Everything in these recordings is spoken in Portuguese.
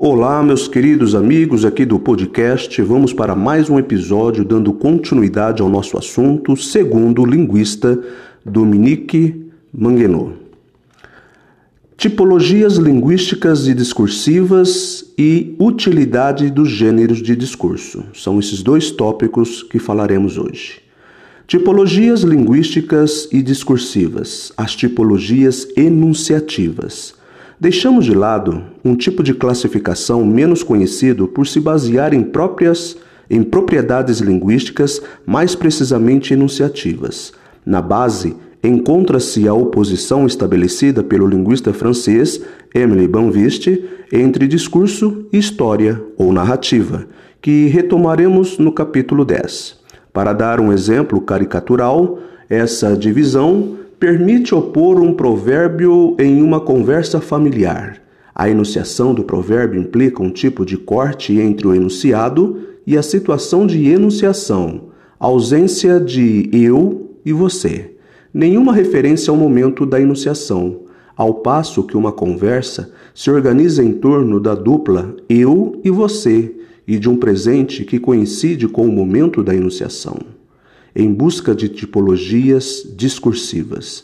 Olá, meus queridos amigos aqui do podcast. Vamos para mais um episódio dando continuidade ao nosso assunto, segundo o linguista Dominique Manguenot. Tipologias linguísticas e discursivas e utilidade dos gêneros de discurso. São esses dois tópicos que falaremos hoje. Tipologias linguísticas e discursivas, as tipologias enunciativas. Deixamos de lado um tipo de classificação menos conhecido por se basear em próprias em propriedades linguísticas, mais precisamente enunciativas. Na base encontra-se a oposição estabelecida pelo linguista francês Emile Banviste entre discurso e história ou narrativa, que retomaremos no capítulo 10. Para dar um exemplo caricatural, essa divisão permite opor um provérbio em uma conversa familiar. A enunciação do provérbio implica um tipo de corte entre o enunciado e a situação de enunciação, ausência de eu e você. Nenhuma referência ao momento da enunciação, ao passo que uma conversa se organiza em torno da dupla eu e você e de um presente que coincide com o momento da enunciação em busca de tipologias discursivas.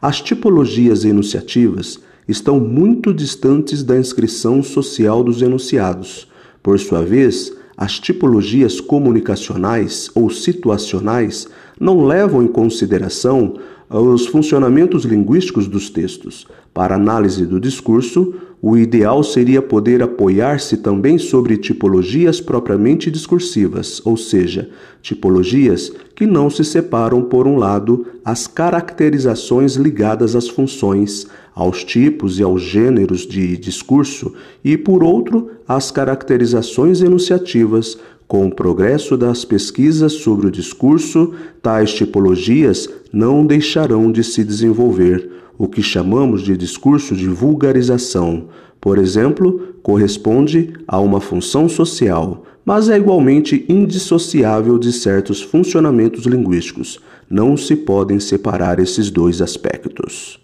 As tipologias enunciativas estão muito distantes da inscrição social dos enunciados. Por sua vez, as tipologias comunicacionais ou situacionais não levam em consideração os funcionamentos linguísticos dos textos. Para análise do discurso, o ideal seria poder apoiar-se também sobre tipologias propriamente discursivas, ou seja, tipologias que não se separam, por um lado, as caracterizações ligadas às funções, aos tipos e aos gêneros de discurso, e, por outro, as caracterizações enunciativas, com o progresso das pesquisas sobre o discurso, tais tipologias não deixarão de se desenvolver o que chamamos de discurso de vulgarização, por exemplo, corresponde a uma função social, mas é igualmente indissociável de certos funcionamentos linguísticos. Não se podem separar esses dois aspectos.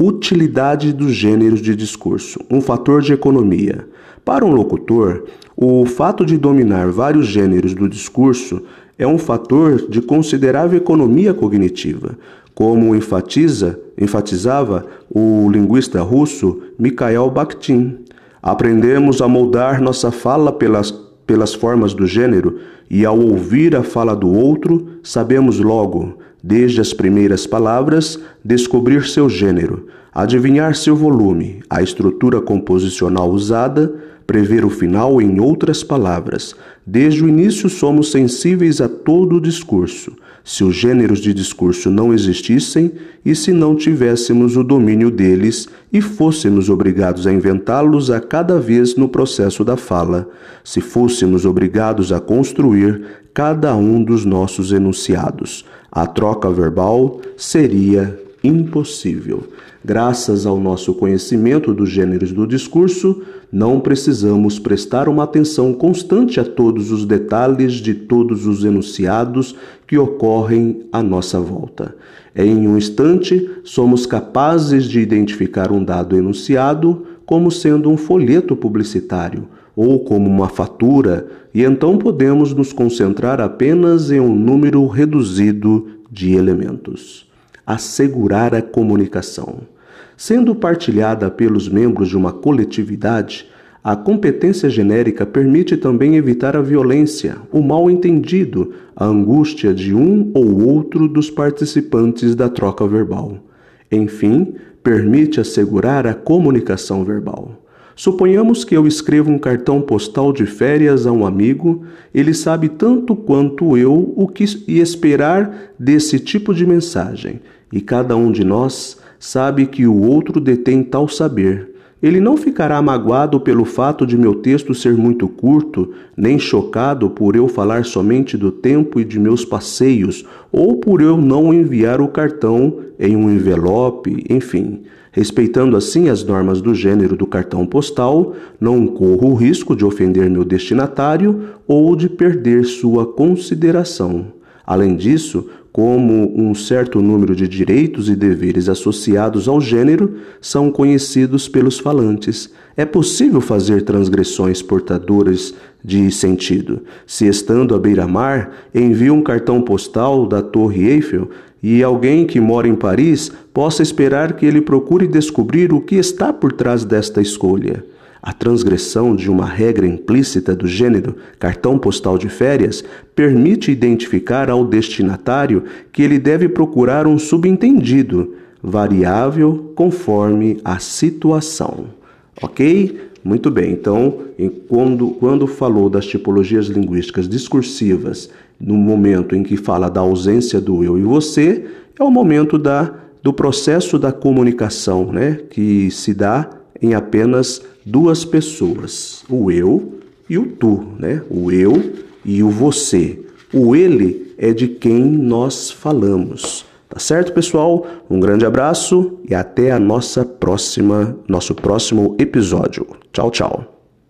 Utilidade dos gêneros de discurso, um fator de economia. Para um locutor, o fato de dominar vários gêneros do discurso é um fator de considerável economia cognitiva, como enfatiza, enfatizava o linguista russo Mikhail Bakhtin. Aprendemos a moldar nossa fala pelas, pelas formas do gênero e, ao ouvir a fala do outro, sabemos logo, desde as primeiras palavras, descobrir seu gênero, adivinhar seu volume, a estrutura composicional usada, prever o final em outras palavras. Desde o início somos sensíveis a todo o discurso se os gêneros de discurso não existissem e se não tivéssemos o domínio deles e fôssemos obrigados a inventá-los a cada vez no processo da fala, se fôssemos obrigados a construir cada um dos nossos enunciados. A troca verbal seria impossível. Graças ao nosso conhecimento dos gêneros do discurso, não precisamos prestar uma atenção constante a todos os detalhes de todos os enunciados que ocorrem à nossa volta. Em um instante, somos capazes de identificar um dado enunciado como sendo um folheto publicitário ou como uma fatura, e então podemos nos concentrar apenas em um número reduzido de elementos. Assegurar a comunicação. Sendo partilhada pelos membros de uma coletividade, a competência genérica permite também evitar a violência, o mal-entendido, a angústia de um ou outro dos participantes da troca verbal. Enfim, permite assegurar a comunicação verbal. Suponhamos que eu escrevo um cartão postal de férias a um amigo, ele sabe tanto quanto eu o que esperar desse tipo de mensagem, e cada um de nós sabe que o outro detém tal saber. Ele não ficará magoado pelo fato de meu texto ser muito curto, nem chocado por eu falar somente do tempo e de meus passeios, ou por eu não enviar o cartão em um envelope, enfim. Respeitando assim as normas do gênero do cartão postal, não corro o risco de ofender meu destinatário ou de perder sua consideração. Além disso, como um certo número de direitos e deveres associados ao gênero, são conhecidos pelos falantes. É possível fazer transgressões portadoras de sentido. Se estando à beira-mar, envia um cartão postal da Torre Eiffel e alguém que mora em Paris possa esperar que ele procure descobrir o que está por trás desta escolha. A transgressão de uma regra implícita do gênero cartão postal de férias permite identificar ao destinatário que ele deve procurar um subentendido, variável conforme a situação. Ok? Muito bem, então, quando, quando falou das tipologias linguísticas discursivas, no momento em que fala da ausência do eu e você, é o momento da, do processo da comunicação, né? que se dá em apenas duas pessoas, o eu e o tu, né? O eu e o você. O ele é de quem nós falamos. Tá certo, pessoal? Um grande abraço e até a nossa próxima, nosso próximo episódio. Tchau, tchau.